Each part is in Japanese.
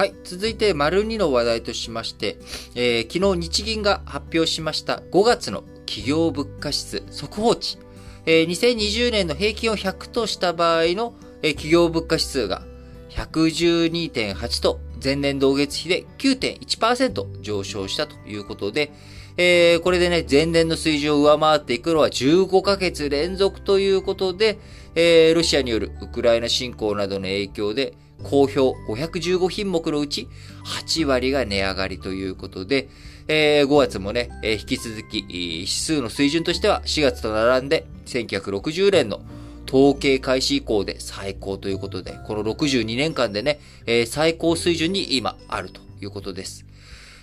はい。続いて、丸2の話題としまして、えー、昨日日銀が発表しました5月の企業物価指数速報値。えー、2020年の平均を100とした場合の、えー、企業物価指数が112.8と前年同月比で9.1%上昇したということで、えー、これでね、前年の水準を上回っていくのは15ヶ月連続ということで、えー、ロシアによるウクライナ侵攻などの影響で、好評515品目のうち8割が値上がりということで、えー、5月もね、えー、引き続き指数の水準としては4月と並んで1960年の統計開始以降で最高ということで、この62年間でね、えー、最高水準に今あるということです。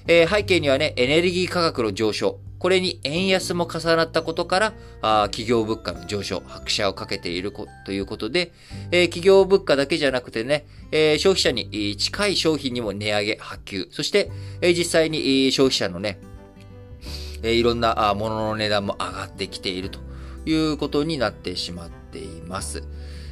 えー、背景にはね、エネルギー価格の上昇、これに円安も重なったことから、あ企業物価の上昇、拍車をかけているということで、えー、企業物価だけじゃなくてね、えー、消費者に近い商品にも値上げ、発給、そして、えー、実際に消費者のね、えいろんなものの値段も上がってきているということになってしまっています。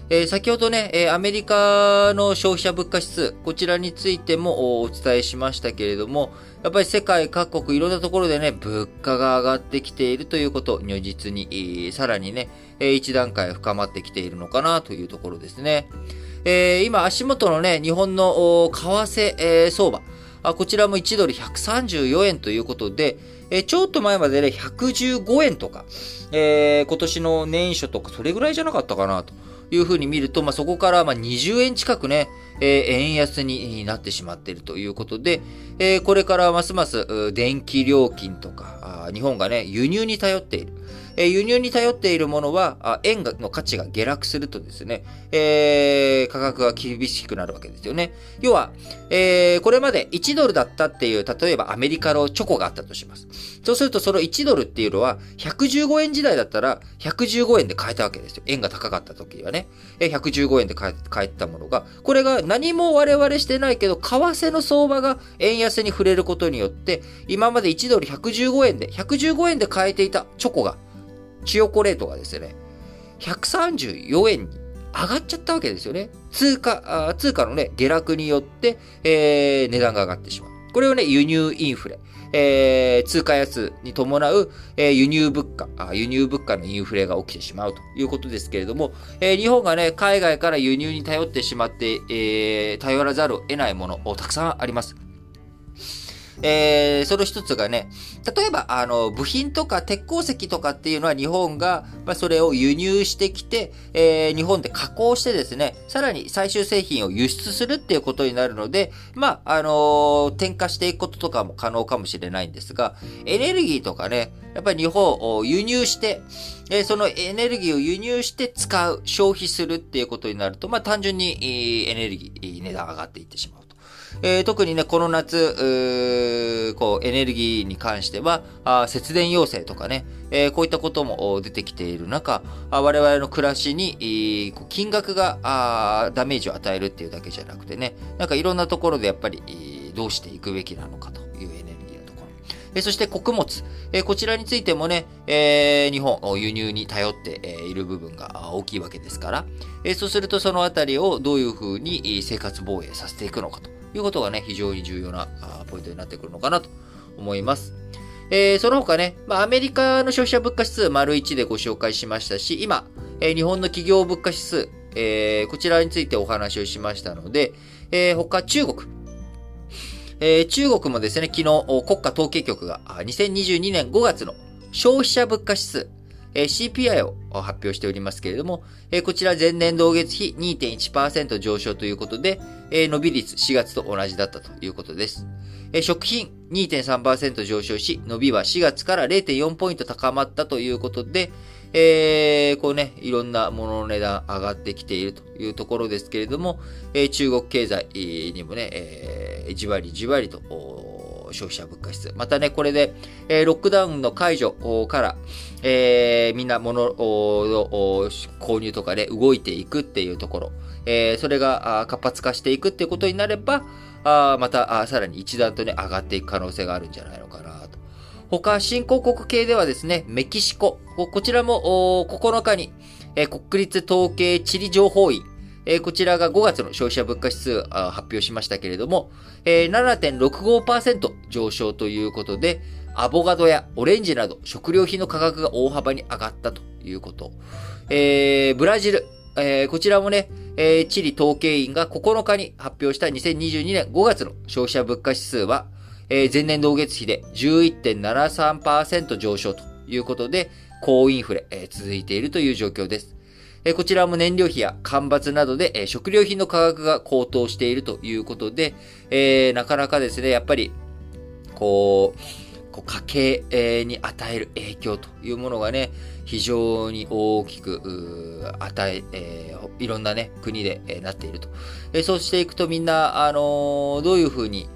えー、先ほどね、えー、アメリカの消費者物価指数、こちらについてもお伝えしましたけれども、やっぱり世界各国いろんなところでね、物価が上がってきているということ、如実に、さらにね、え一段階深まってきているのかなというところですね。え今足元のね、日本の為替、え相場、こちらも1ドル134円ということで、ちょっと前までね、115円とか、え今年の年初とかそれぐらいじゃなかったかなと。いうふうに見ると、まあ、そこからまあ20円近くね、えー、円安になってしまっているということで、えー、これからますます電気料金とか、日本がね、輸入に頼っている。え輸入に頼っているものは、円の価値が下落するとですね、えー、価格が厳しくなるわけですよね。要は、えー、これまで1ドルだったっていう、例えばアメリカのチョコがあったとします。そうするとその1ドルっていうのは、115円時代だったら、115円で買えたわけですよ。円が高かった時はね。え115円で買えたものが、これが何も我々してないけど、為替の相場が円安に触れることによって、今まで1ドル115円で、115円で買えていたチョコが、チヨコレートがですね、134円に上がっちゃったわけですよね。通貨、通貨のね、下落によって、えー、値段が上がってしまう。これをね、輸入インフレ。えー、通貨安に伴う、えー、輸入物価あ、輸入物価のインフレが起きてしまうということですけれども、えー、日本がね、海外から輸入に頼ってしまって、えー、頼らざるを得ないもの、たくさんあります。えー、その一つがね、例えば、あの、部品とか鉄鉱石とかっていうのは日本が、まあ、それを輸入してきて、えー、日本で加工してですね、さらに最終製品を輸出するっていうことになるので、まあ、あのー、転化していくこととかも可能かもしれないんですが、エネルギーとかね、やっぱり日本を輸入して、えー、そのエネルギーを輸入して使う、消費するっていうことになると、まあ、単純にエネルギー、値段上がっていってしまうと。えー、特にね、この夏、こう、エネルギーに関しては、あ節電要請とかね、えー、こういったことも出てきている中、あ我々の暮らしに、金額があダメージを与えるっていうだけじゃなくてね、なんかいろんなところでやっぱり、どうしていくべきなのかというエネルギーのところ。え、そして穀物、え、こちらについてもね、え、日本、輸入に頼っている部分が大きいわけですから、え、そうするとそのあたりをどういうふうに生活防衛させていくのかと。いうことがね、非常に重要なポイントになってくるのかなと思います。えー、その他ね、まあ、アメリカの消費者物価指数丸1でご紹介しましたし、今、えー、日本の企業物価指数、えー、こちらについてお話をしましたので、えー、他中国。えー、中国もですね、昨日国家統計局が2022年5月の消費者物価指数、CPI を発表しておりますけれども、こちら前年同月比2.1%上昇ということで、伸び率4月と同じだったということです。食品2.3%上昇し、伸びは4月から0.4ポイント高まったということで、えー、こうね、いろんなものの値段上がってきているというところですけれども、中国経済にもね、じわりじわりと消費者物価指数。またね、これで、えー、ロックダウンの解除から、えー、みんな物の購入とかで動いていくっていうところ、えー、それが活発化していくっていうことになれば、あまたあさらに一段とね、上がっていく可能性があるんじゃないのかなと。他、新興国系ではですね、メキシコ、こちらも9日に、えー、国立統計地理情報院、えー、こちらが5月の消費者物価指数発表しましたけれども、えー、7.65%上昇ということで、アボカドやオレンジなど食料品の価格が大幅に上がったということ。えー、ブラジル、えー、こちらもね、えー、チリ統計員が9日に発表した2022年5月の消費者物価指数は、えー、前年同月比で11.73%上昇ということで、高インフレ、えー、続いているという状況です。えこちらも燃料費や干ばつなどで、え食料品の価格が高騰しているということで、えー、なかなかですね、やっぱり、こう、こう家計に与える影響というものがね、非常に大きく、与え、えー、いろんなね、国で、え、なっていると。え、そうしていくとみんな、あのー、どういうふうに、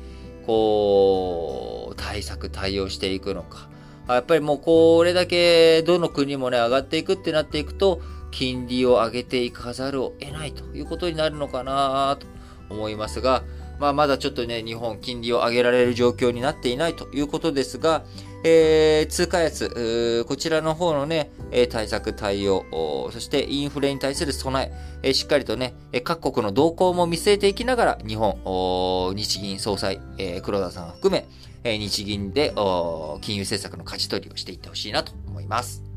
こう、対策、対応していくのか。やっぱりもうこれだけどの国もね、上がっていくってなっていくと、金利を上げていかざるを得ないということになるのかなと思いますが、まあ、まだちょっとね、日本金利を上げられる状況になっていないということですが、えー、通貨安、こちらの方のね、対策対応、そしてインフレに対する備え、しっかりとね、各国の動向も見据えていきながら、日本、日銀総裁、黒田さんを含め、日銀で金融政策の舵取りをしていってほしいなと思います。